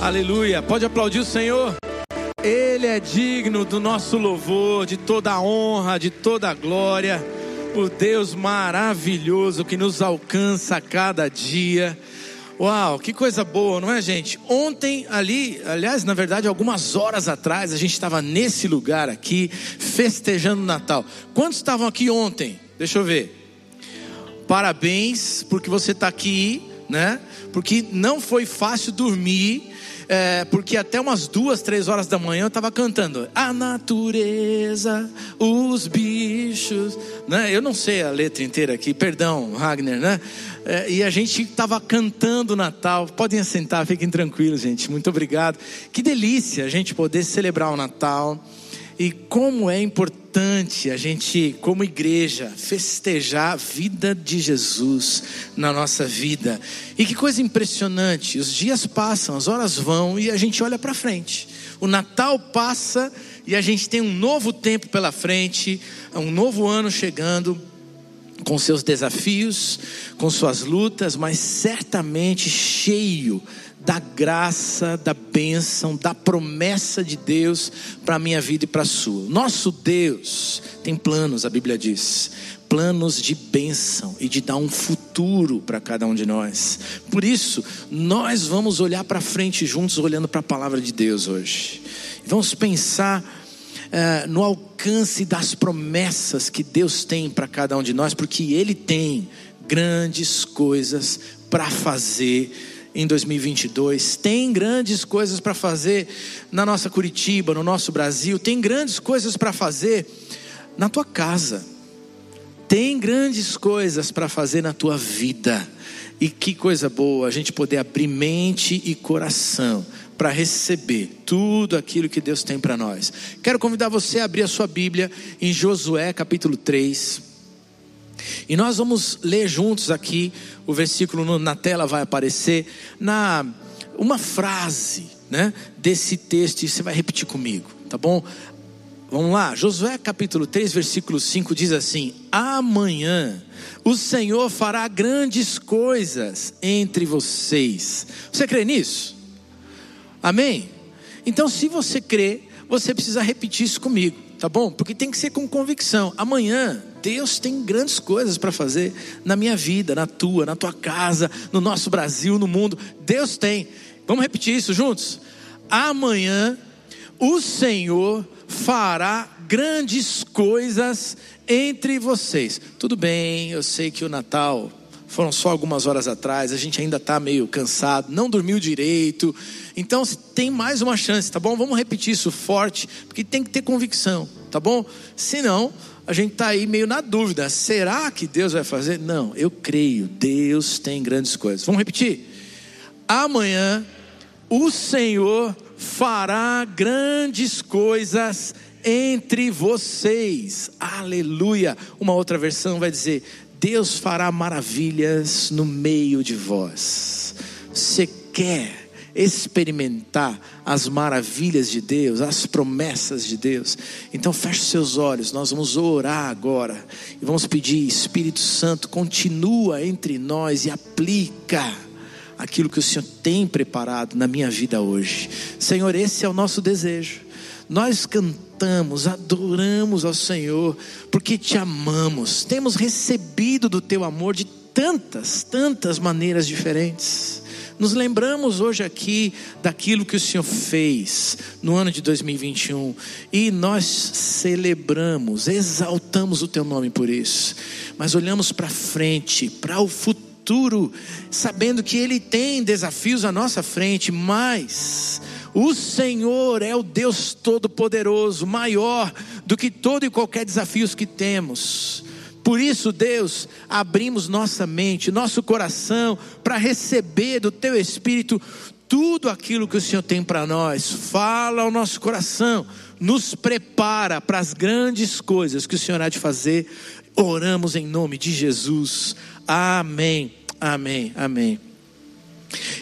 Aleluia. Pode aplaudir o Senhor. Ele é digno do nosso louvor, de toda a honra, de toda a glória. O Deus maravilhoso que nos alcança a cada dia. Uau, que coisa boa, não é, gente? Ontem, ali, aliás, na verdade, algumas horas atrás, a gente estava nesse lugar aqui, festejando o Natal. Quantos estavam aqui ontem? Deixa eu ver. Parabéns, porque você está aqui, né? Porque não foi fácil dormir é, porque até umas duas, três horas da manhã eu estava cantando a natureza, os bichos, né? Eu não sei a letra inteira aqui, perdão, Wagner, né? É, e a gente estava cantando Natal. Podem assentar, fiquem tranquilos, gente. Muito obrigado. Que delícia a gente poder celebrar o Natal. E como é importante a gente, como igreja, festejar a vida de Jesus na nossa vida. E que coisa impressionante: os dias passam, as horas vão e a gente olha para frente. O Natal passa e a gente tem um novo tempo pela frente, um novo ano chegando com seus desafios, com suas lutas, mas certamente cheio da graça, da bênção, da promessa de Deus para a minha vida e para a sua. Nosso Deus tem planos, a Bíblia diz, planos de bênção e de dar um futuro para cada um de nós. Por isso, nós vamos olhar para frente juntos, olhando para a palavra de Deus hoje. Vamos pensar uh, no alcance das promessas que Deus tem para cada um de nós, porque Ele tem grandes coisas para fazer em 2022. Tem grandes coisas para fazer na nossa Curitiba, no nosso Brasil. Tem grandes coisas para fazer na tua casa. Tem grandes coisas para fazer na tua vida. E que coisa boa a gente poder abrir mente e coração para receber tudo aquilo que Deus tem para nós. Quero convidar você a abrir a sua Bíblia em Josué capítulo 3. E nós vamos ler juntos aqui o versículo na tela vai aparecer na uma frase, né, desse texto e você vai repetir comigo, tá bom? Vamos lá, Josué capítulo 3, versículo 5 diz assim: Amanhã o Senhor fará grandes coisas entre vocês. Você crê nisso? Amém? Então, se você crê, você precisa repetir isso comigo, tá bom? Porque tem que ser com convicção. Amanhã Deus tem grandes coisas para fazer na minha vida, na tua, na tua casa, no nosso Brasil, no mundo. Deus tem. Vamos repetir isso juntos? Amanhã o Senhor fará grandes coisas entre vocês. Tudo bem, eu sei que o Natal foram só algumas horas atrás, a gente ainda está meio cansado, não dormiu direito. Então tem mais uma chance, tá bom? Vamos repetir isso forte, porque tem que ter convicção, tá bom? Senão, a gente está aí meio na dúvida: será que Deus vai fazer? Não, eu creio, Deus tem grandes coisas. Vamos repetir? Amanhã o Senhor fará grandes coisas entre vocês. Aleluia. Uma outra versão vai dizer: Deus fará maravilhas no meio de vós. Você quer experimentar as maravilhas de Deus, as promessas de Deus. Então feche seus olhos, nós vamos orar agora e vamos pedir, Espírito Santo, continua entre nós e aplica aquilo que o Senhor tem preparado na minha vida hoje. Senhor, esse é o nosso desejo. Nós cantamos, adoramos ao Senhor, porque te amamos. Temos recebido do teu amor de tantas, tantas maneiras diferentes. Nos lembramos hoje aqui daquilo que o Senhor fez no ano de 2021 e nós celebramos, exaltamos o teu nome por isso. Mas olhamos para frente, para o futuro, sabendo que ele tem desafios à nossa frente, mas o Senhor é o Deus todo-poderoso, maior do que todo e qualquer desafio que temos. Por isso, Deus, abrimos nossa mente, nosso coração, para receber do Teu Espírito tudo aquilo que o Senhor tem para nós. Fala ao nosso coração, nos prepara para as grandes coisas que o Senhor há de fazer. Oramos em nome de Jesus. Amém, amém, amém.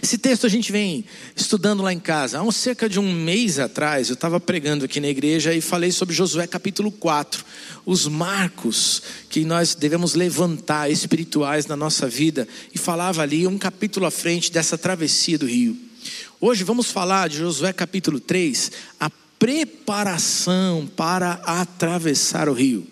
Esse texto a gente vem estudando lá em casa. Há cerca de um mês atrás, eu estava pregando aqui na igreja e falei sobre Josué capítulo 4. Os marcos que nós devemos levantar espirituais na nossa vida. E falava ali um capítulo à frente dessa travessia do rio. Hoje vamos falar de Josué capítulo 3, a preparação para atravessar o rio.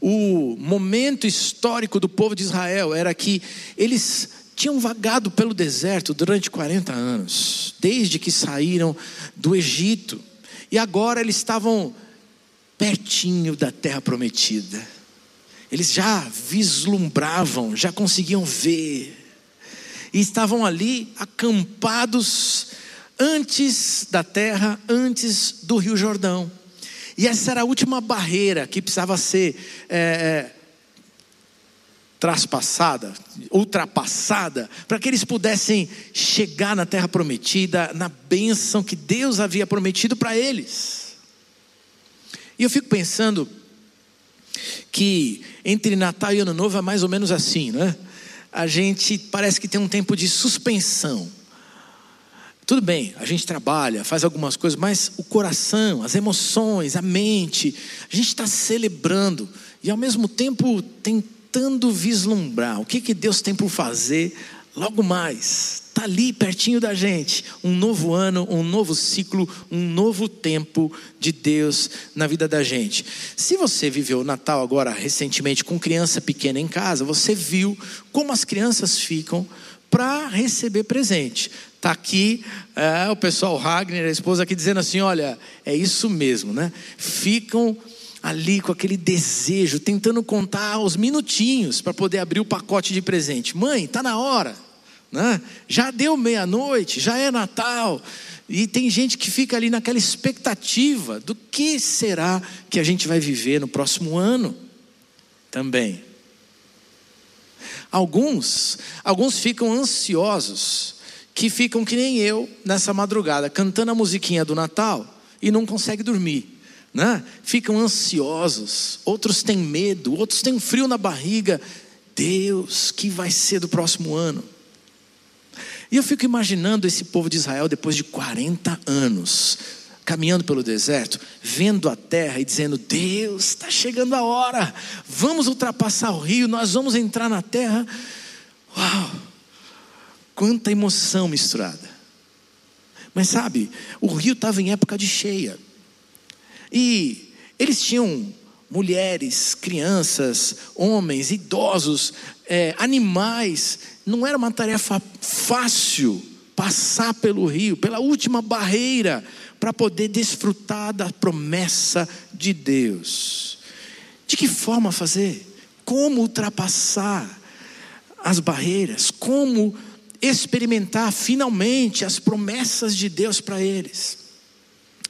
O momento histórico do povo de Israel era que eles tinham vagado pelo deserto durante 40 anos, desde que saíram do Egito, e agora eles estavam pertinho da terra prometida. Eles já vislumbravam, já conseguiam ver, e estavam ali acampados antes da terra, antes do Rio Jordão. E essa era a última barreira que precisava ser é, traspassada, ultrapassada, para que eles pudessem chegar na terra prometida, na bênção que Deus havia prometido para eles. E eu fico pensando que entre Natal e Ano Novo é mais ou menos assim, né? A gente parece que tem um tempo de suspensão tudo bem, a gente trabalha, faz algumas coisas, mas o coração, as emoções, a mente, a gente está celebrando e ao mesmo tempo tentando vislumbrar o que, que Deus tem por fazer logo mais. Está ali pertinho da gente. Um novo ano, um novo ciclo, um novo tempo de Deus na vida da gente. Se você viveu o Natal agora recentemente com criança pequena em casa, você viu como as crianças ficam para receber presente. Está aqui é, o pessoal Ragnar, a esposa aqui, dizendo assim: olha, é isso mesmo, né? Ficam ali com aquele desejo, tentando contar os minutinhos para poder abrir o pacote de presente. Mãe, está na hora, né? já deu meia-noite, já é Natal. E tem gente que fica ali naquela expectativa do que será que a gente vai viver no próximo ano também. Alguns, alguns ficam ansiosos que ficam que nem eu nessa madrugada, cantando a musiquinha do Natal e não conseguem dormir. Né? Ficam ansiosos, outros têm medo, outros têm frio na barriga. Deus, que vai ser do próximo ano? E eu fico imaginando esse povo de Israel depois de 40 anos, caminhando pelo deserto, vendo a terra e dizendo: Deus, está chegando a hora, vamos ultrapassar o rio, nós vamos entrar na terra. Uau! Quanta emoção misturada. Mas sabe, o rio estava em época de cheia. E eles tinham mulheres, crianças, homens, idosos, é, animais. Não era uma tarefa fácil passar pelo rio, pela última barreira, para poder desfrutar da promessa de Deus. De que forma fazer? Como ultrapassar as barreiras? Como experimentar finalmente as promessas de Deus para eles?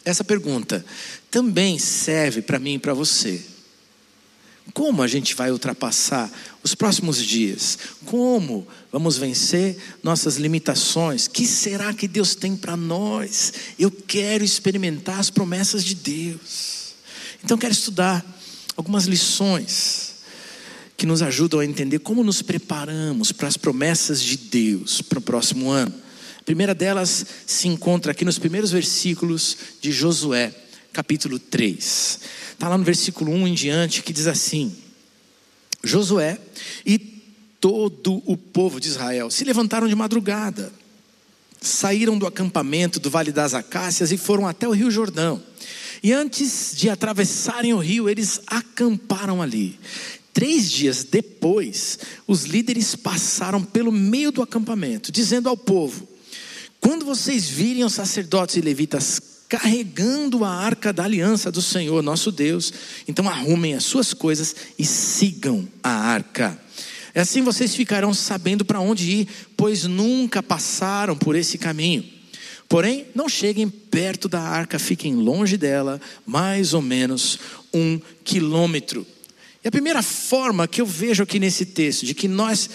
Essa pergunta também serve para mim e para você. Como a gente vai ultrapassar os próximos dias? Como vamos vencer nossas limitações? Que será que Deus tem para nós? Eu quero experimentar as promessas de Deus. Então quero estudar algumas lições que nos ajudam a entender como nos preparamos para as promessas de Deus para o próximo ano. A primeira delas se encontra aqui nos primeiros versículos de Josué, capítulo 3. Está lá no versículo 1 em diante, que diz assim: Josué e todo o povo de Israel se levantaram de madrugada, saíram do acampamento do Vale das Acácias e foram até o Rio Jordão. E antes de atravessarem o rio, eles acamparam ali. Três dias depois, os líderes passaram pelo meio do acampamento, dizendo ao povo: Quando vocês virem os sacerdotes e levitas carregando a arca da aliança do Senhor nosso Deus, então arrumem as suas coisas e sigam a arca. Assim vocês ficarão sabendo para onde ir, pois nunca passaram por esse caminho. Porém, não cheguem perto da arca, fiquem longe dela, mais ou menos um quilômetro. E a primeira forma que eu vejo aqui nesse texto, de que nós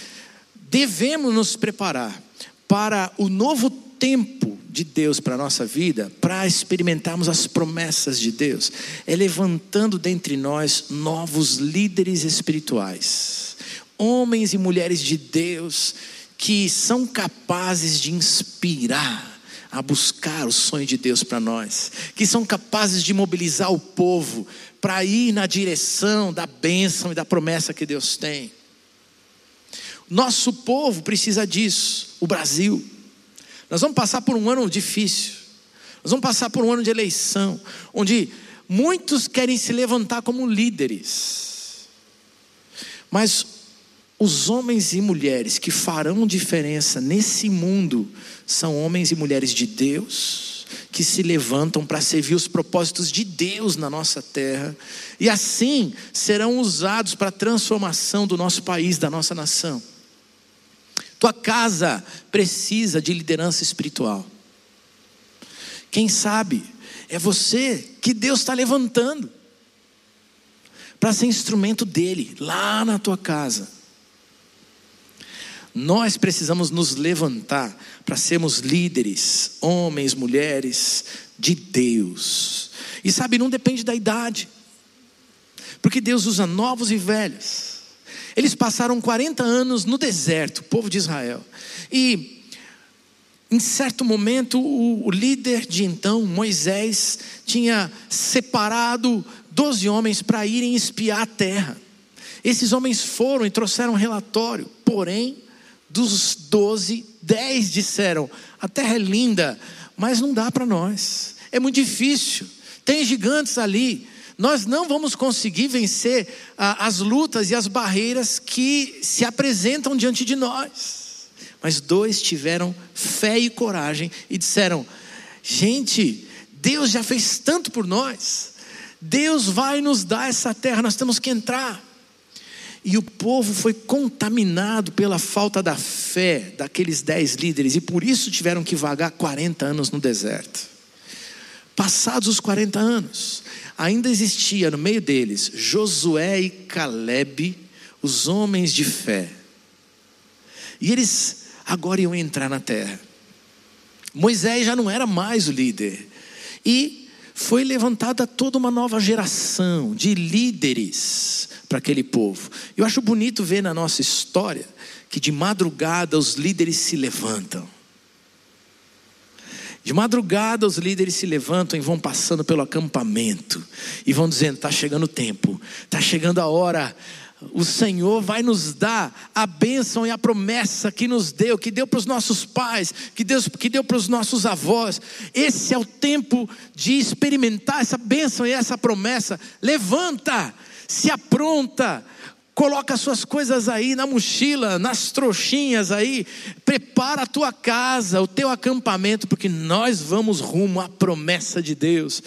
devemos nos preparar para o novo tempo de Deus para a nossa vida, para experimentarmos as promessas de Deus, é levantando dentre nós novos líderes espirituais, homens e mulheres de Deus que são capazes de inspirar a buscar o sonho de Deus para nós, que são capazes de mobilizar o povo para ir na direção da bênção e da promessa que Deus tem. Nosso povo precisa disso, o Brasil. Nós vamos passar por um ano difícil. Nós vamos passar por um ano de eleição, onde muitos querem se levantar como líderes. Mas os homens e mulheres que farão diferença nesse mundo são homens e mulheres de Deus, que se levantam para servir os propósitos de Deus na nossa terra, e assim serão usados para a transformação do nosso país, da nossa nação. Tua casa precisa de liderança espiritual. Quem sabe é você que Deus está levantando para ser instrumento dele lá na tua casa. Nós precisamos nos levantar para sermos líderes, homens, mulheres de Deus. E sabe, não depende da idade, porque Deus usa novos e velhos. Eles passaram 40 anos no deserto, o povo de Israel, e em certo momento, o, o líder de então, Moisés, tinha separado doze homens para irem espiar a terra. Esses homens foram e trouxeram um relatório, porém, dos doze, dez disseram: a terra é linda, mas não dá para nós, é muito difícil, tem gigantes ali, nós não vamos conseguir vencer ah, as lutas e as barreiras que se apresentam diante de nós. Mas dois tiveram fé e coragem e disseram: Gente, Deus já fez tanto por nós, Deus vai nos dar essa terra, nós temos que entrar. E o povo foi contaminado pela falta da fé daqueles dez líderes, e por isso tiveram que vagar 40 anos no deserto. Passados os 40 anos, ainda existia no meio deles Josué e Caleb, os homens de fé. E eles agora iam entrar na terra. Moisés já não era mais o líder. E foi levantada toda uma nova geração de líderes para aquele povo. Eu acho bonito ver na nossa história que de madrugada os líderes se levantam. De madrugada os líderes se levantam e vão passando pelo acampamento e vão dizendo: está chegando o tempo, está chegando a hora o Senhor vai nos dar a bênção e a promessa que nos deu, que deu para os nossos pais, que, Deus, que deu para os nossos avós. Esse é o tempo de experimentar essa bênção e essa promessa. Levanta, se apronta, coloca suas coisas aí na mochila, nas trouxinhas aí, prepara a tua casa, o teu acampamento, porque nós vamos rumo à promessa de Deus.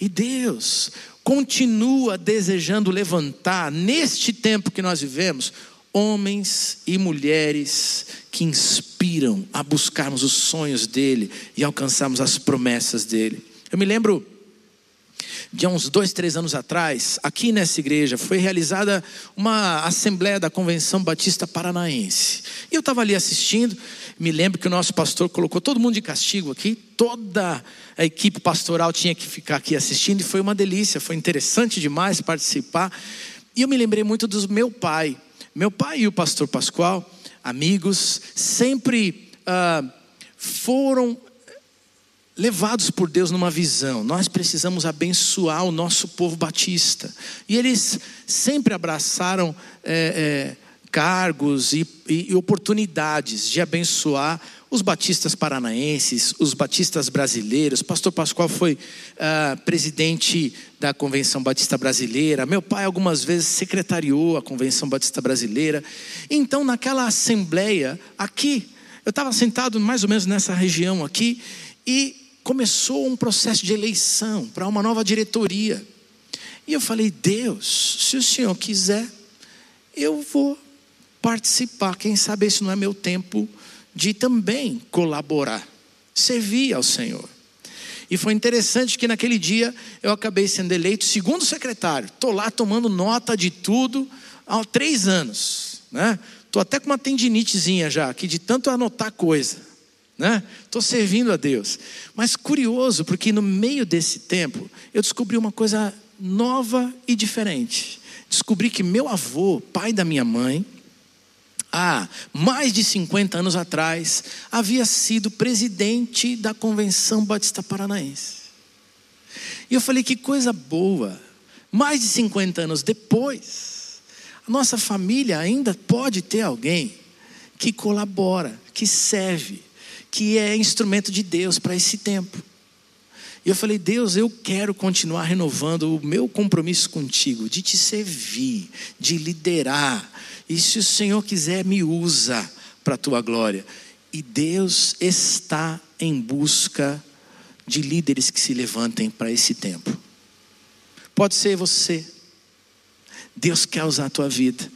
E Deus, continua desejando levantar, neste tempo que nós vivemos, homens e mulheres que inspiram a buscarmos os sonhos dele e alcançarmos as promessas dele. Eu me lembro de uns dois, três anos atrás, aqui nessa igreja, foi realizada uma assembleia da Convenção Batista Paranaense. E eu estava ali assistindo, me lembro que o nosso pastor colocou todo mundo de castigo aqui, toda a equipe pastoral tinha que ficar aqui assistindo e foi uma delícia, foi interessante demais participar. E eu me lembrei muito do meu pai. Meu pai e o pastor Pascoal, amigos, sempre uh, foram levados por Deus numa visão. Nós precisamos abençoar o nosso povo batista. E eles sempre abraçaram é, é, cargos e, e, oportunidades de abençoar os batistas paranaenses, os batistas brasileiros. Pastor Pascoal foi uh, presidente da Convenção Batista Brasileira. Meu pai, algumas vezes, secretariou a Convenção Batista Brasileira. Então, naquela assembleia, aqui, eu estava sentado mais ou menos nessa região aqui, e começou um processo de eleição para uma nova diretoria. E eu falei: Deus, se o senhor quiser, eu vou participar. Quem sabe esse não é meu tempo de também colaborar, servir ao Senhor. E foi interessante que naquele dia eu acabei sendo eleito segundo secretário. Estou lá tomando nota de tudo há três anos. Estou né? até com uma tendinitezinha já, aqui de tanto anotar coisa. Estou né? servindo a Deus. Mas curioso, porque no meio desse tempo eu descobri uma coisa nova e diferente. Descobri que meu avô, pai da minha mãe, há mais de 50 anos atrás, havia sido presidente da Convenção Batista Paranaense. E eu falei: que coisa boa, mais de 50 anos depois, a nossa família ainda pode ter alguém que colabora, que serve, que é instrumento de Deus para esse tempo. E eu falei, Deus, eu quero continuar renovando o meu compromisso contigo, de te servir, de liderar. E se o Senhor quiser, me usa para a tua glória. E Deus está em busca de líderes que se levantem para esse tempo. Pode ser você. Deus quer usar a tua vida.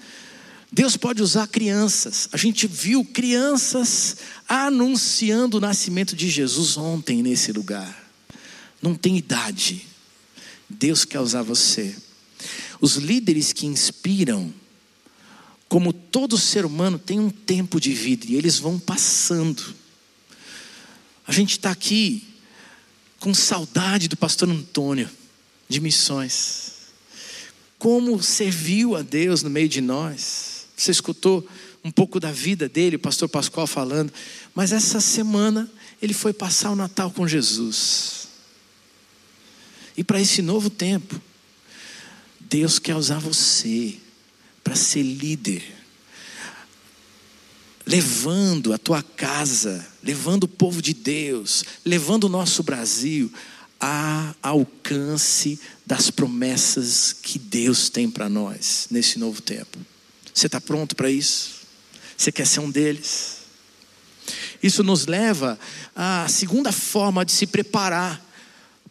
Deus pode usar crianças. A gente viu crianças anunciando o nascimento de Jesus ontem nesse lugar não tem idade. Deus quer usar você. Os líderes que inspiram, como todo ser humano tem um tempo de vida e eles vão passando. A gente está aqui com saudade do pastor Antônio, de missões. Como serviu a Deus no meio de nós. Você escutou um pouco da vida dele, o pastor Pascoal falando, mas essa semana ele foi passar o Natal com Jesus. E para esse novo tempo, Deus quer usar você para ser líder, levando a tua casa, levando o povo de Deus, levando o nosso Brasil a alcance das promessas que Deus tem para nós nesse novo tempo. Você está pronto para isso? Você quer ser um deles? Isso nos leva à segunda forma de se preparar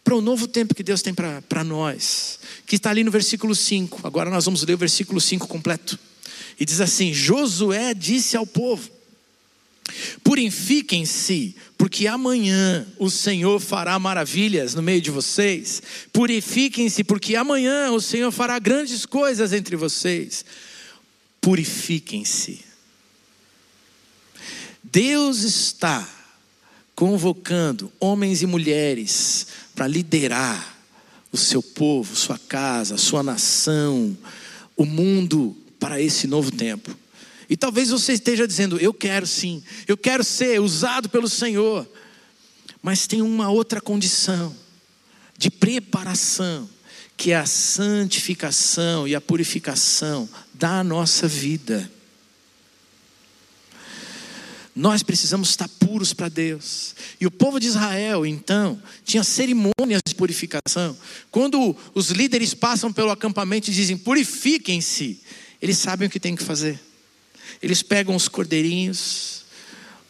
para o novo tempo que Deus tem para nós, que está ali no versículo 5. Agora nós vamos ler o versículo 5 completo. E diz assim: Josué disse ao povo: Purifiquem-se, porque amanhã o Senhor fará maravilhas no meio de vocês. Purifiquem-se, porque amanhã o Senhor fará grandes coisas entre vocês. Purifiquem-se. Deus está convocando homens e mulheres para liderar o seu povo, sua casa, sua nação, o mundo para esse novo tempo. E talvez você esteja dizendo: Eu quero sim, eu quero ser usado pelo Senhor. Mas tem uma outra condição de preparação, que é a santificação e a purificação da nossa vida. Nós precisamos estar puros para Deus. E o povo de Israel, então, tinha cerimônias de purificação. Quando os líderes passam pelo acampamento e dizem: purifiquem-se, eles sabem o que tem que fazer. Eles pegam os cordeirinhos,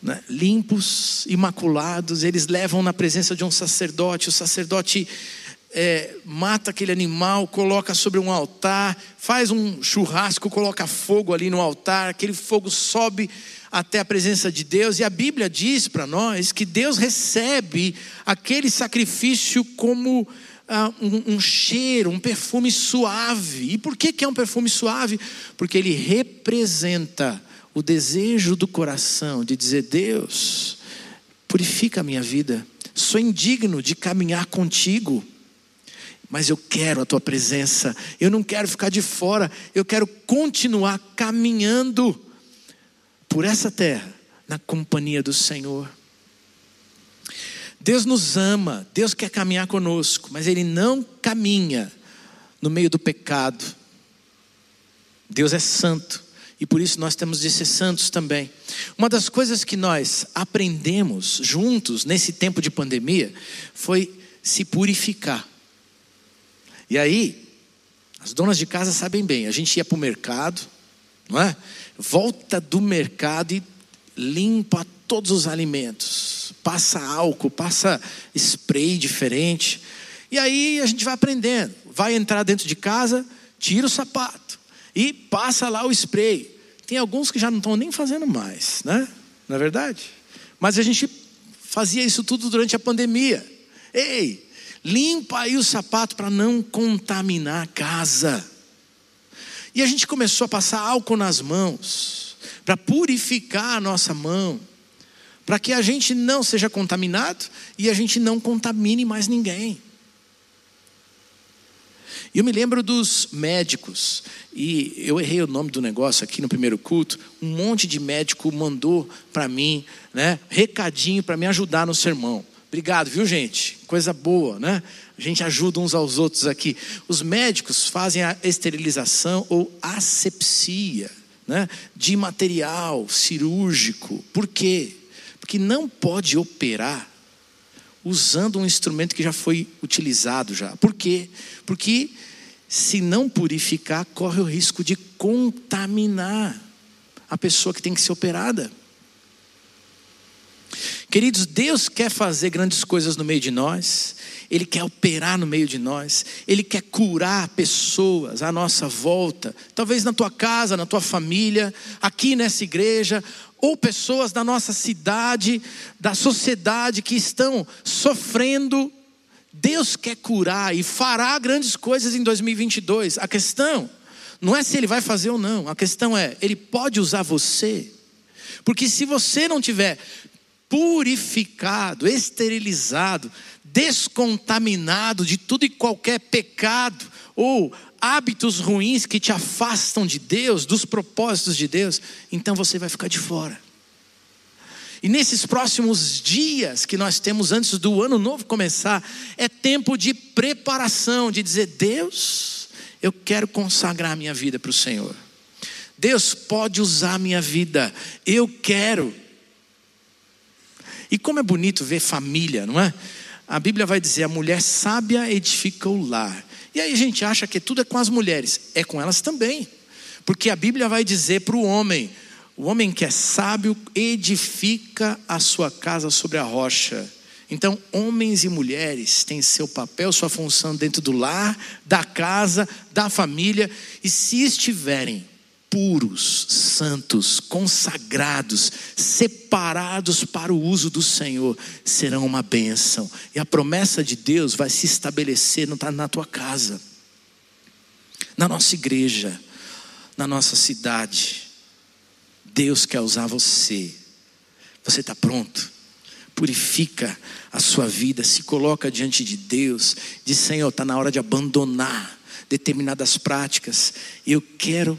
né, limpos, imaculados, eles levam na presença de um sacerdote. O sacerdote é, mata aquele animal, coloca sobre um altar, faz um churrasco, coloca fogo ali no altar, aquele fogo sobe até a presença de Deus, e a Bíblia diz para nós que Deus recebe aquele sacrifício como ah, um, um, cheiro, um perfume suave. E por que, que é um perfume suave? Porque ele representa o desejo do coração de dizer: Deus, purifica a minha vida, sou indigno de caminhar contigo mas eu quero a tua presença, eu não quero ficar de fora, eu quero continuar caminhando por essa terra, na companhia do Senhor. Deus nos ama, Deus quer caminhar conosco, mas Ele não caminha no meio do pecado. Deus é santo e por isso nós temos de ser santos também. Uma das coisas que nós aprendemos juntos nesse tempo de pandemia foi se purificar. E aí, as donas de casa sabem bem, a gente ia para o mercado, não é? volta do mercado e limpa todos os alimentos, passa álcool, passa spray diferente. E aí a gente vai aprendendo. Vai entrar dentro de casa, tira o sapato e passa lá o spray. Tem alguns que já não estão nem fazendo mais, né? Não é verdade? Mas a gente fazia isso tudo durante a pandemia. Ei, limpa aí o sapato para não contaminar a casa. E a gente começou a passar álcool nas mãos, para purificar a nossa mão, para que a gente não seja contaminado e a gente não contamine mais ninguém. E eu me lembro dos médicos, e eu errei o nome do negócio aqui no primeiro culto. Um monte de médico mandou para mim, né, recadinho para me ajudar no sermão. Obrigado, viu, gente? Coisa boa, né? A gente ajuda uns aos outros aqui. Os médicos fazem a esterilização ou asepsia, né? De material cirúrgico. Por quê? que não pode operar usando um instrumento que já foi utilizado já. Por quê? Porque se não purificar, corre o risco de contaminar a pessoa que tem que ser operada. Queridos, Deus quer fazer grandes coisas no meio de nós, Ele quer operar no meio de nós, Ele quer curar pessoas à nossa volta, talvez na tua casa, na tua família, aqui nessa igreja, ou pessoas da nossa cidade, da sociedade que estão sofrendo. Deus quer curar e fará grandes coisas em 2022. A questão não é se Ele vai fazer ou não, a questão é, Ele pode usar você. Porque se você não tiver purificado, esterilizado, descontaminado de tudo e qualquer pecado ou hábitos ruins que te afastam de Deus, dos propósitos de Deus, então você vai ficar de fora. E nesses próximos dias que nós temos antes do ano novo começar, é tempo de preparação, de dizer: Deus, eu quero consagrar minha vida para o Senhor. Deus pode usar a minha vida, eu quero. E como é bonito ver família, não é? A Bíblia vai dizer: a mulher sábia edifica o lar. E aí a gente acha que tudo é com as mulheres, é com elas também. Porque a Bíblia vai dizer para o homem: o homem que é sábio edifica a sua casa sobre a rocha. Então, homens e mulheres têm seu papel, sua função dentro do lar, da casa, da família, e se estiverem puros, santos, consagrados, separados para o uso do Senhor, serão uma bênção. E a promessa de Deus vai se estabelecer na tua casa, na nossa igreja, na nossa cidade. Deus quer usar você. Você está pronto? Purifica a sua vida, se coloca diante de Deus, diz: Senhor, está na hora de abandonar determinadas práticas. Eu quero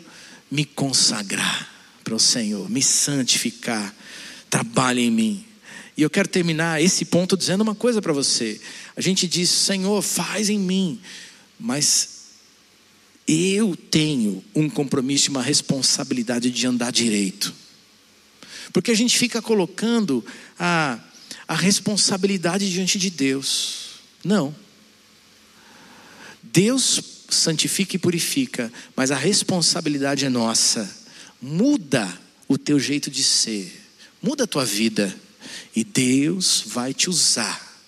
me consagrar para o Senhor, me santificar. Trabalhe em mim. E eu quero terminar esse ponto dizendo uma coisa para você. A gente diz, Senhor, faz em mim, mas eu tenho um compromisso, uma responsabilidade de andar direito. Porque a gente fica colocando a, a responsabilidade diante de Deus. Não. Deus santifica e purifica, mas a responsabilidade é nossa. Muda o teu jeito de ser, muda a tua vida, e Deus vai te usar,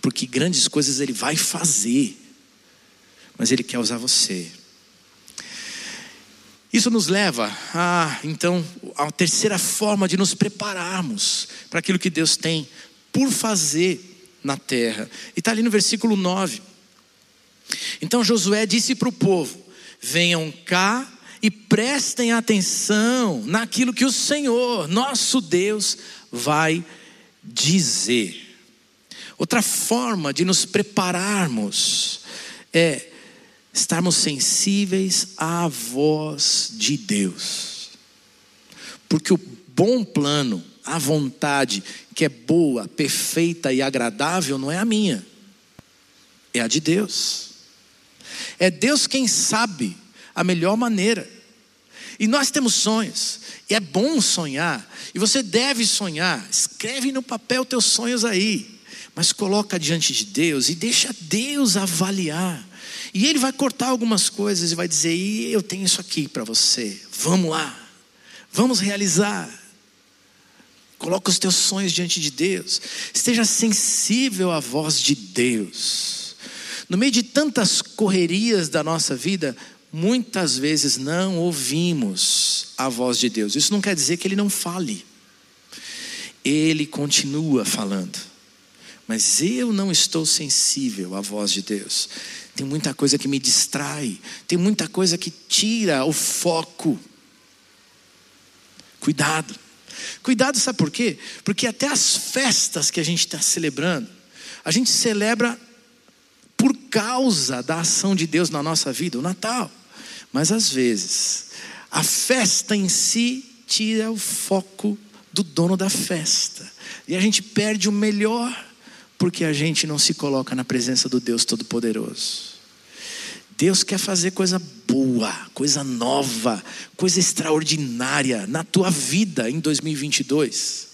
porque grandes coisas Ele vai fazer, mas Ele quer usar você. Isso nos leva a, então, a terceira forma de nos prepararmos para aquilo que Deus tem por fazer na terra. E está ali no versículo 9. Então Josué disse para o povo: venham cá e prestem atenção naquilo que o Senhor, nosso Deus, vai dizer. Outra forma de nos prepararmos é estarmos sensíveis à voz de Deus. Porque o bom plano, a vontade que é boa, perfeita e agradável não é a minha, é a de Deus. É Deus quem sabe a melhor maneira. E nós temos sonhos, e é bom sonhar, e você deve sonhar. Escreve no papel teus sonhos aí, mas coloca diante de Deus e deixa Deus avaliar. E Ele vai cortar algumas coisas e vai dizer: e eu tenho isso aqui para você, vamos lá, vamos realizar. Coloca os teus sonhos diante de Deus, esteja sensível à voz de Deus. No meio de tantas correrias da nossa vida, muitas vezes não ouvimos a voz de Deus. Isso não quer dizer que ele não fale. Ele continua falando. Mas eu não estou sensível à voz de Deus. Tem muita coisa que me distrai, tem muita coisa que tira o foco. Cuidado. Cuidado, sabe por quê? Porque até as festas que a gente está celebrando, a gente celebra por causa da ação de Deus na nossa vida, o Natal. Mas às vezes, a festa em si tira o foco do dono da festa. E a gente perde o melhor porque a gente não se coloca na presença do Deus Todo-Poderoso. Deus quer fazer coisa boa, coisa nova, coisa extraordinária na tua vida em 2022.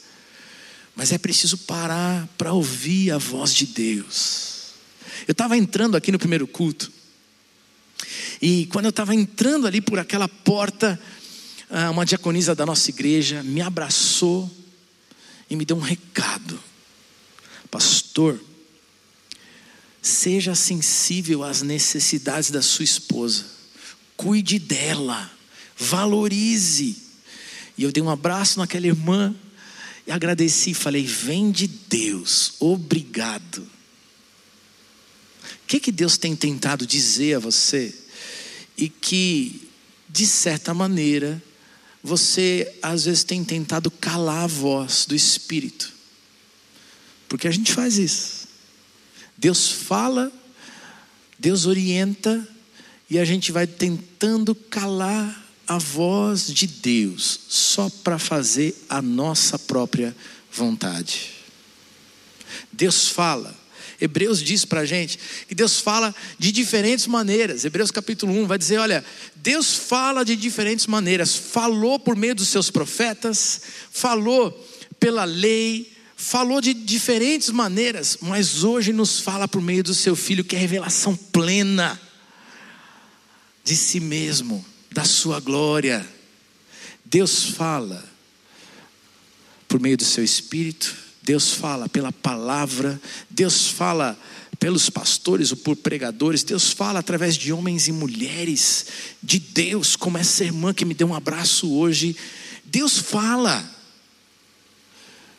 Mas é preciso parar para ouvir a voz de Deus. Eu estava entrando aqui no primeiro culto, e quando eu estava entrando ali por aquela porta, ah, uma diaconisa da nossa igreja me abraçou e me deu um recado: Pastor, seja sensível às necessidades da sua esposa, cuide dela, valorize. E eu dei um abraço naquela irmã e agradeci. Falei: Vem de Deus, obrigado. O que, que Deus tem tentado dizer a você? E que, de certa maneira, você às vezes tem tentado calar a voz do Espírito, porque a gente faz isso. Deus fala, Deus orienta, e a gente vai tentando calar a voz de Deus, só para fazer a nossa própria vontade. Deus fala, Hebreus diz para a gente que Deus fala de diferentes maneiras. Hebreus capítulo 1 vai dizer: olha, Deus fala de diferentes maneiras. Falou por meio dos seus profetas, falou pela lei, falou de diferentes maneiras, mas hoje nos fala por meio do seu filho, que é revelação plena de si mesmo, da sua glória. Deus fala por meio do seu espírito Deus fala pela palavra, Deus fala pelos pastores ou por pregadores, Deus fala através de homens e mulheres de Deus, como essa irmã que me deu um abraço hoje. Deus fala.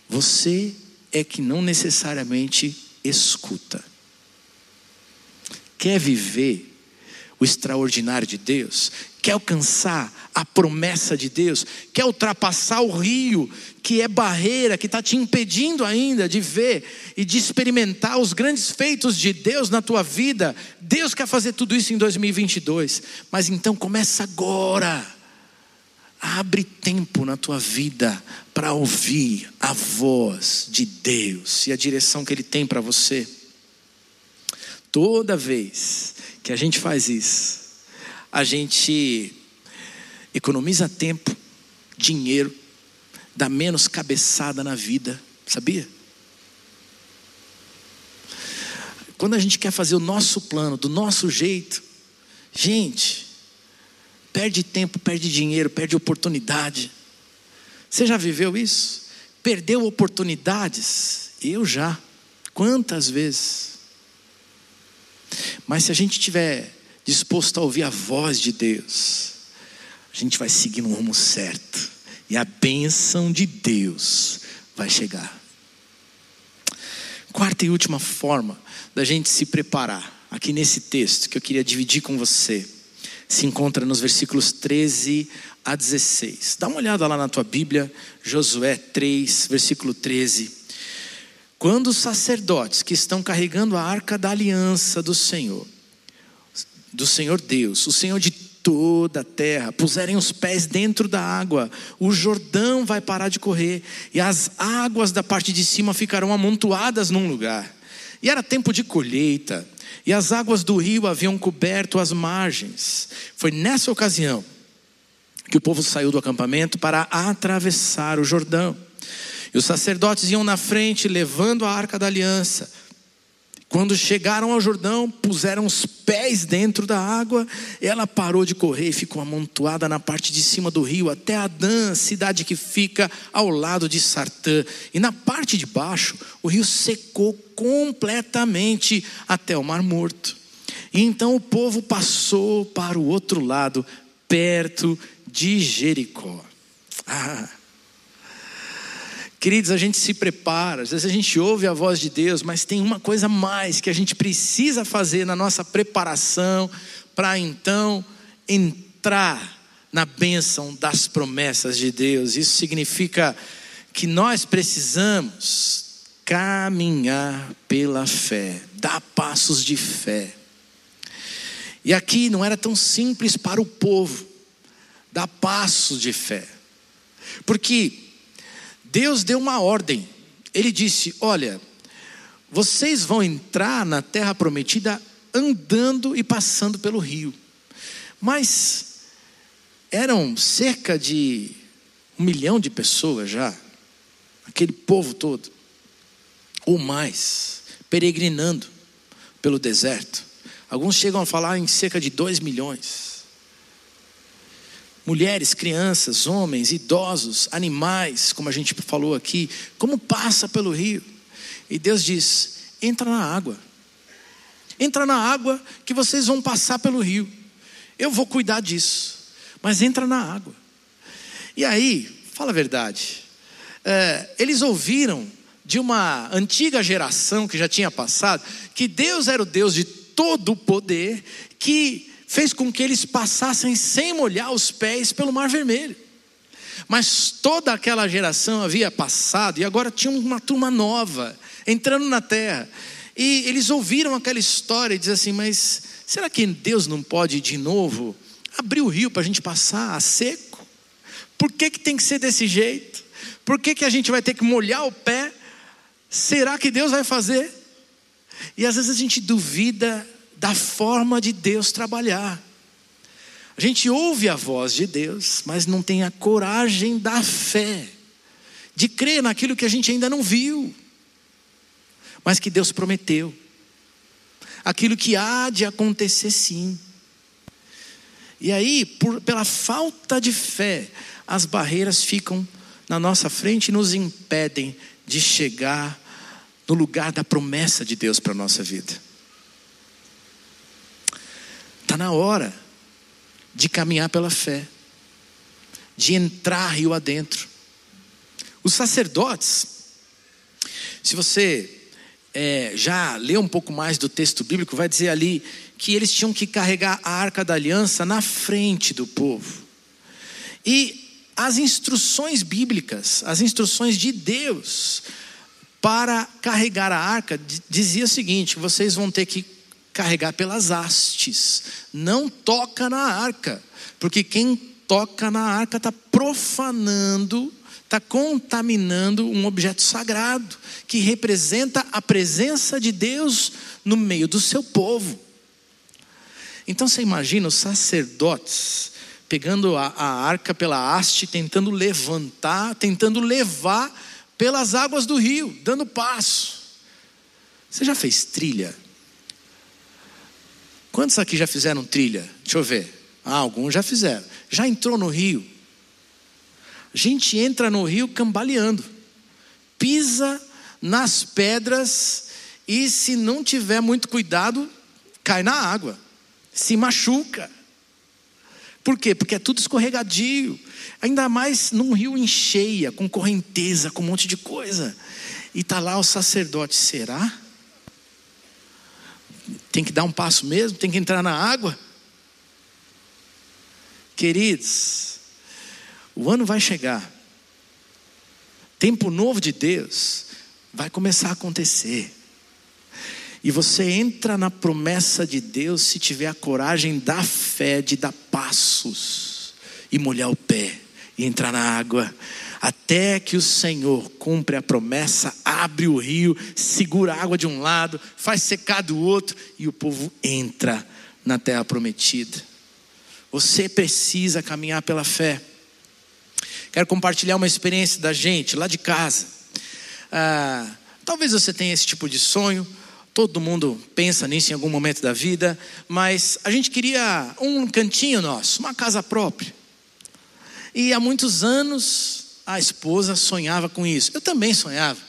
Você é que não necessariamente escuta. Quer viver o extraordinário de Deus? Quer alcançar a promessa de Deus, quer ultrapassar o rio que é barreira, que está te impedindo ainda de ver e de experimentar os grandes feitos de Deus na tua vida. Deus quer fazer tudo isso em 2022, mas então começa agora. Abre tempo na tua vida para ouvir a voz de Deus e a direção que Ele tem para você. Toda vez que a gente faz isso, a gente economiza tempo, dinheiro, dá menos cabeçada na vida, sabia? Quando a gente quer fazer o nosso plano, do nosso jeito, gente, perde tempo, perde dinheiro, perde oportunidade. Você já viveu isso? Perdeu oportunidades? Eu já. Quantas vezes? Mas se a gente tiver disposto a ouvir a voz de Deus, a gente vai seguir no rumo certo. E a bênção de Deus vai chegar. Quarta e última forma da gente se preparar, aqui nesse texto que eu queria dividir com você, se encontra nos versículos 13 a 16. Dá uma olhada lá na tua Bíblia, Josué 3, versículo 13. Quando os sacerdotes que estão carregando a arca da aliança do Senhor, do Senhor Deus, o Senhor de toda a terra, puserem os pés dentro da água, o Jordão vai parar de correr, e as águas da parte de cima ficarão amontoadas num lugar. E era tempo de colheita, e as águas do rio haviam coberto as margens. Foi nessa ocasião que o povo saiu do acampamento para atravessar o Jordão. E os sacerdotes iam na frente, levando a arca da aliança. Quando chegaram ao Jordão, puseram os pés dentro da água, ela parou de correr e ficou amontoada na parte de cima do rio, até Adã, cidade que fica ao lado de Sartã. E na parte de baixo, o rio secou completamente até o Mar Morto. E então o povo passou para o outro lado, perto de Jericó. Ah, Queridos, a gente se prepara, às vezes a gente ouve a voz de Deus, mas tem uma coisa mais que a gente precisa fazer na nossa preparação para então entrar na bênção das promessas de Deus. Isso significa que nós precisamos caminhar pela fé, dar passos de fé. E aqui não era tão simples para o povo dar passos de fé, porque Deus deu uma ordem. Ele disse: Olha, vocês vão entrar na terra prometida andando e passando pelo rio. Mas eram cerca de um milhão de pessoas já aquele povo todo, ou mais, peregrinando pelo deserto. Alguns chegam a falar em cerca de 2 milhões. Mulheres, crianças, homens, idosos, animais, como a gente falou aqui, como passa pelo rio. E Deus diz: entra na água. Entra na água que vocês vão passar pelo rio. Eu vou cuidar disso. Mas entra na água. E aí, fala a verdade. É, eles ouviram de uma antiga geração que já tinha passado que Deus era o Deus de todo o poder que fez com que eles passassem sem molhar os pés pelo Mar Vermelho. Mas toda aquela geração havia passado e agora tinha uma turma nova entrando na terra. E eles ouviram aquela história e dizem assim: Mas será que Deus não pode de novo abrir o rio para a gente passar a seco? Por que, que tem que ser desse jeito? Por que, que a gente vai ter que molhar o pé? Será que Deus vai fazer? E às vezes a gente duvida da forma de Deus trabalhar. A gente ouve a voz de Deus, mas não tem a coragem da fé, de crer naquilo que a gente ainda não viu, mas que Deus prometeu, aquilo que há de acontecer sim. E aí, por, pela falta de fé, as barreiras ficam na nossa frente e nos impedem de chegar no lugar da promessa de Deus para a nossa vida. Está na hora de caminhar pela fé, de entrar rio adentro. Os sacerdotes, se você é, já leu um pouco mais do texto bíblico, vai dizer ali que eles tinham que carregar a arca da aliança na frente do povo. E as instruções bíblicas, as instruções de Deus para carregar a arca, dizia o seguinte: vocês vão ter que carregar pelas hastes. Não toca na arca, porque quem toca na arca está profanando, está contaminando um objeto sagrado, que representa a presença de Deus no meio do seu povo. Então você imagina os sacerdotes pegando a, a arca pela haste, tentando levantar, tentando levar pelas águas do rio, dando passo. Você já fez trilha? Quantos aqui já fizeram trilha? Deixa eu ver. Ah, alguns já fizeram. Já entrou no rio? A gente entra no rio cambaleando, pisa nas pedras e, se não tiver muito cuidado, cai na água, se machuca. Por quê? Porque é tudo escorregadio. Ainda mais num rio em cheia, com correnteza, com um monte de coisa. E está lá o sacerdote, será? Tem que dar um passo mesmo? Tem que entrar na água? Queridos, o ano vai chegar. Tempo novo de Deus vai começar a acontecer. E você entra na promessa de Deus se tiver a coragem da fé de dar passos e molhar o pé e entrar na água até que o Senhor cumpre a promessa, abre o rio, segura a água de um lado, faz secar do outro e o povo entra na terra prometida. Você precisa caminhar pela fé. Quero compartilhar uma experiência da gente lá de casa. Ah, talvez você tenha esse tipo de sonho, todo mundo pensa nisso em algum momento da vida, mas a gente queria um cantinho nosso, uma casa própria. E há muitos anos a esposa sonhava com isso. Eu também sonhava.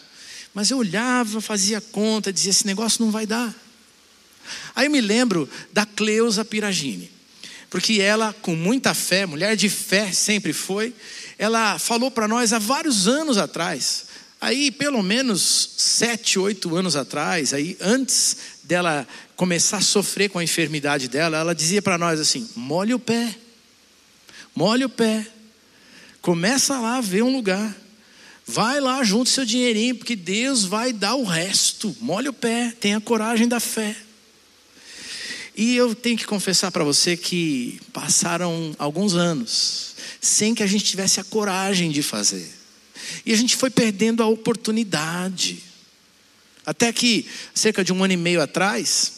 Mas eu olhava, fazia conta, dizia: esse negócio não vai dar. Aí eu me lembro da Cleusa Piragini, porque ela, com muita fé, mulher de fé sempre foi, ela falou para nós há vários anos atrás, aí pelo menos sete, oito anos atrás, aí antes dela começar a sofrer com a enfermidade dela, ela dizia para nós assim: molhe o pé, molhe o pé. Começa lá a ver um lugar. Vai lá, junte seu dinheirinho, porque Deus vai dar o resto. Molha o pé, tenha coragem da fé. E eu tenho que confessar para você que passaram alguns anos sem que a gente tivesse a coragem de fazer. E a gente foi perdendo a oportunidade. Até que, cerca de um ano e meio atrás,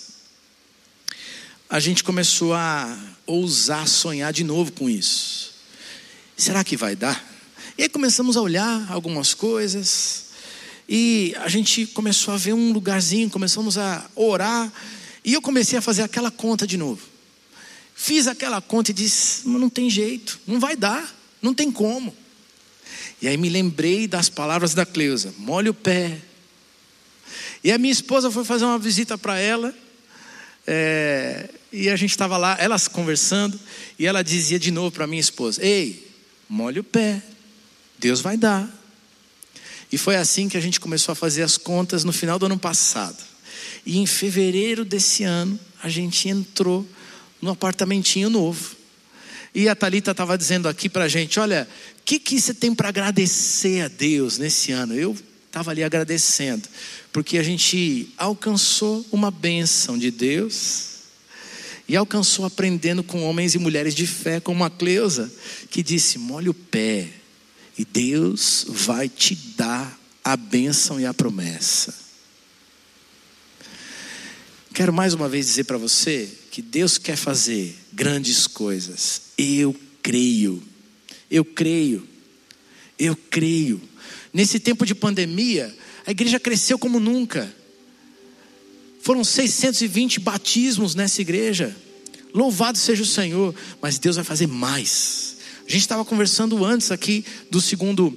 a gente começou a ousar sonhar de novo com isso. Será que vai dar? E aí começamos a olhar algumas coisas, e a gente começou a ver um lugarzinho, começamos a orar, e eu comecei a fazer aquela conta de novo. Fiz aquela conta e disse: não tem jeito, não vai dar, não tem como. E aí me lembrei das palavras da Cleusa: molhe o pé. E a minha esposa foi fazer uma visita para ela, é, e a gente estava lá, elas conversando, e ela dizia de novo para minha esposa: Ei, molhe o pé, Deus vai dar. E foi assim que a gente começou a fazer as contas no final do ano passado. E em fevereiro desse ano, a gente entrou no apartamentinho novo. E a Talita estava dizendo aqui para a gente: olha, o que, que você tem para agradecer a Deus nesse ano? Eu estava ali agradecendo, porque a gente alcançou uma bênção de Deus e alcançou aprendendo com homens e mulheres de fé, como a Cleusa, que disse: molhe o pé, e Deus vai te dar a bênção e a promessa. Quero mais uma vez dizer para você que Deus quer fazer grandes coisas. Eu creio. Eu creio. Eu creio. Nesse tempo de pandemia, a igreja cresceu como nunca. Foram 620 batismos nessa igreja. Louvado seja o Senhor, mas Deus vai fazer mais. A gente estava conversando antes aqui do segundo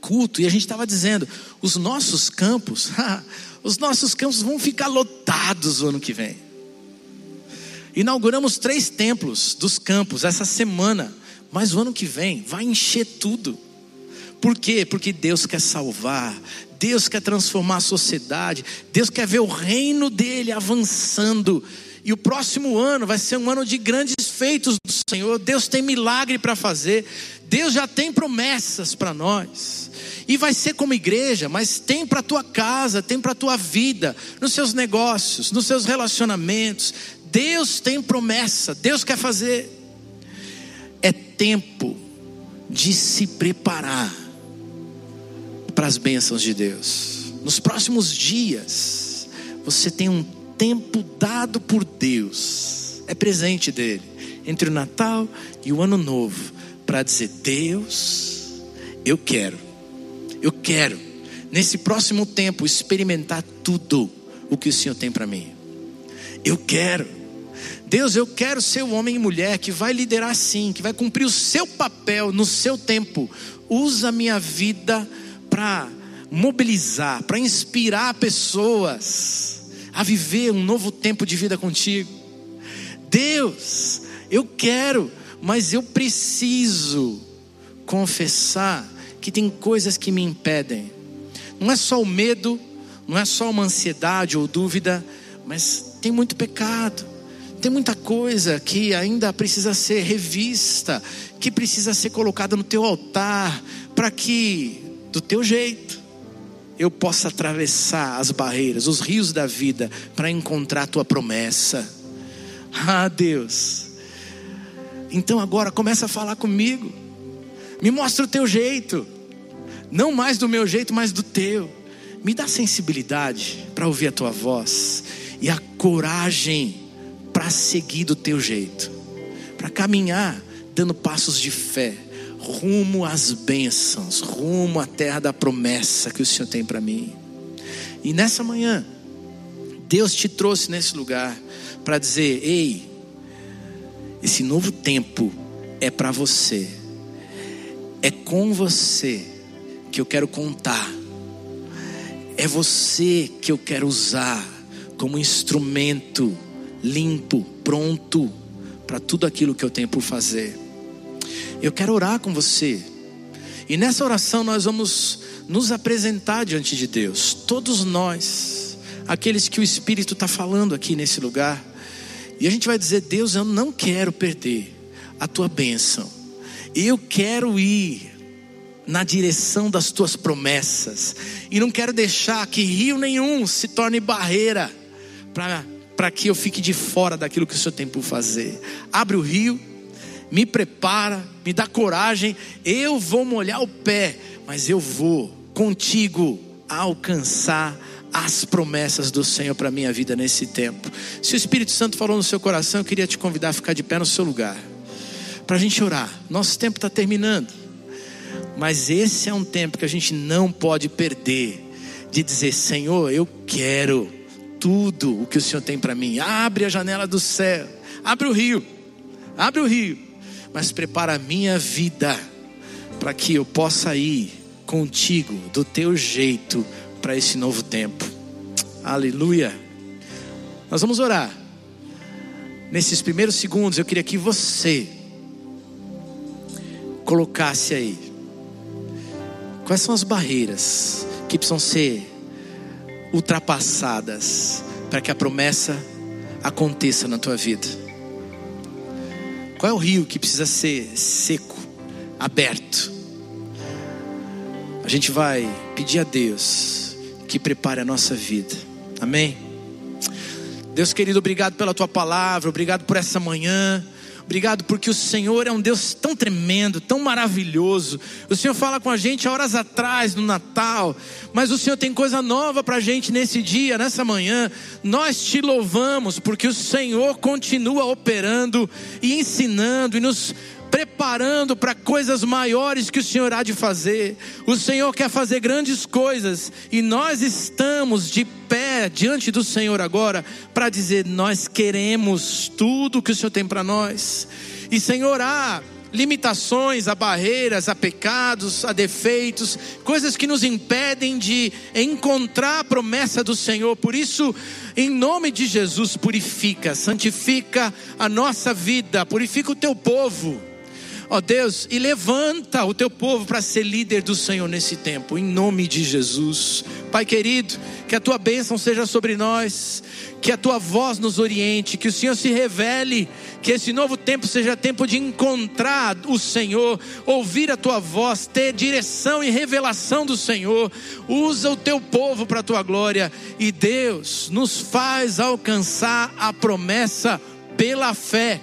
culto e a gente estava dizendo: os nossos campos, os nossos campos vão ficar lotados o ano que vem. Inauguramos três templos dos campos essa semana, mas o ano que vem vai encher tudo. Por quê? Porque Deus quer salvar, Deus quer transformar a sociedade, Deus quer ver o reino dele avançando. E o próximo ano vai ser um ano de grandes feitos do Senhor. Deus tem milagre para fazer. Deus já tem promessas para nós. E vai ser como igreja, mas tem para tua casa, tem para tua vida, nos seus negócios, nos seus relacionamentos. Deus tem promessa, Deus quer fazer. É tempo de se preparar para as bênçãos de Deus. Nos próximos dias, você tem um tempo dado por Deus, é presente dele, entre o Natal e o Ano Novo, para dizer: Deus, eu quero, eu quero, nesse próximo tempo, experimentar tudo o que o Senhor tem para mim. Eu quero. Deus, eu quero ser o homem e mulher que vai liderar sim, que vai cumprir o seu papel no seu tempo. Usa a minha vida para mobilizar, para inspirar pessoas a viver um novo tempo de vida contigo. Deus, eu quero, mas eu preciso confessar que tem coisas que me impedem. Não é só o medo, não é só uma ansiedade ou dúvida, mas tem muito pecado. Tem muita coisa que ainda precisa ser revista, que precisa ser colocada no teu altar, para que do teu jeito, eu possa atravessar as barreiras, os rios da vida, para encontrar a tua promessa. Ah, Deus. Então agora começa a falar comigo. Me mostra o teu jeito. Não mais do meu jeito, mas do teu. Me dá sensibilidade para ouvir a tua voz e a coragem para seguir do teu jeito, para caminhar dando passos de fé rumo às bênçãos, rumo à terra da promessa que o Senhor tem para mim. E nessa manhã, Deus te trouxe nesse lugar para dizer: ei, esse novo tempo é para você, é com você que eu quero contar, é você que eu quero usar como instrumento limpo, pronto para tudo aquilo que eu tenho por fazer. Eu quero orar com você. E nessa oração nós vamos nos apresentar diante de Deus, todos nós, aqueles que o Espírito está falando aqui nesse lugar. E a gente vai dizer: Deus, eu não quero perder a tua bênção, eu quero ir na direção das tuas promessas, e não quero deixar que rio nenhum se torne barreira para que eu fique de fora daquilo que o Senhor tem por fazer. Abre o rio me prepara, me dá coragem. Eu vou molhar o pé, mas eu vou contigo alcançar as promessas do Senhor para minha vida nesse tempo. Se o Espírito Santo falou no seu coração, eu queria te convidar a ficar de pé no seu lugar, para a gente orar. Nosso tempo está terminando. Mas esse é um tempo que a gente não pode perder de dizer: Senhor, eu quero tudo o que o Senhor tem para mim. Abre a janela do céu, abre o rio, abre o rio, mas prepara a minha vida para que eu possa ir contigo do teu jeito para esse novo tempo. Aleluia. Nós vamos orar. Nesses primeiros segundos, eu queria que você colocasse aí quais são as barreiras que precisam ser ultrapassadas para que a promessa aconteça na tua vida. Qual é o rio que precisa ser seco, aberto? A gente vai pedir a Deus que prepare a nossa vida. Amém? Deus querido, obrigado pela tua palavra, obrigado por essa manhã. Obrigado porque o Senhor é um Deus tão tremendo, tão maravilhoso. O Senhor fala com a gente horas atrás no Natal, mas o Senhor tem coisa nova para a gente nesse dia, nessa manhã. Nós te louvamos porque o Senhor continua operando e ensinando e nos preparando para coisas maiores que o Senhor há de fazer. O Senhor quer fazer grandes coisas e nós estamos de pé diante do Senhor agora para dizer: nós queremos tudo que o Senhor tem para nós. E Senhor, há limitações, há barreiras, há pecados, há defeitos, coisas que nos impedem de encontrar a promessa do Senhor. Por isso, em nome de Jesus, purifica, santifica a nossa vida, purifica o teu povo ó Deus, e levanta o teu povo para ser líder do Senhor nesse tempo, em nome de Jesus. Pai querido, que a tua bênção seja sobre nós, que a tua voz nos oriente, que o Senhor se revele, que esse novo tempo seja tempo de encontrar o Senhor, ouvir a tua voz, ter direção e revelação do Senhor. Usa o teu povo para a tua glória e Deus nos faz alcançar a promessa pela fé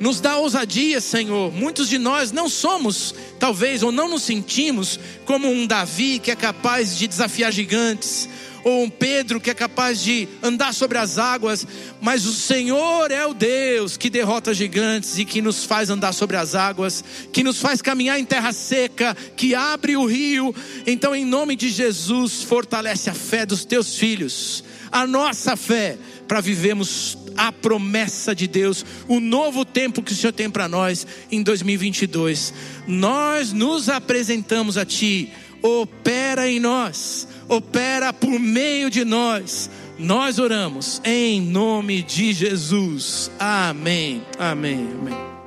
nos dá ousadia, Senhor. Muitos de nós não somos, talvez, ou não nos sentimos como um Davi que é capaz de desafiar gigantes, ou um Pedro que é capaz de andar sobre as águas, mas o Senhor é o Deus que derrota gigantes e que nos faz andar sobre as águas, que nos faz caminhar em terra seca, que abre o rio. Então, em nome de Jesus, fortalece a fé dos teus filhos, a nossa fé, para vivermos a promessa de Deus, o novo tempo que o Senhor tem para nós em 2022. Nós nos apresentamos a Ti, opera em nós, opera por meio de nós. Nós oramos em nome de Jesus. Amém. Amém. Amém.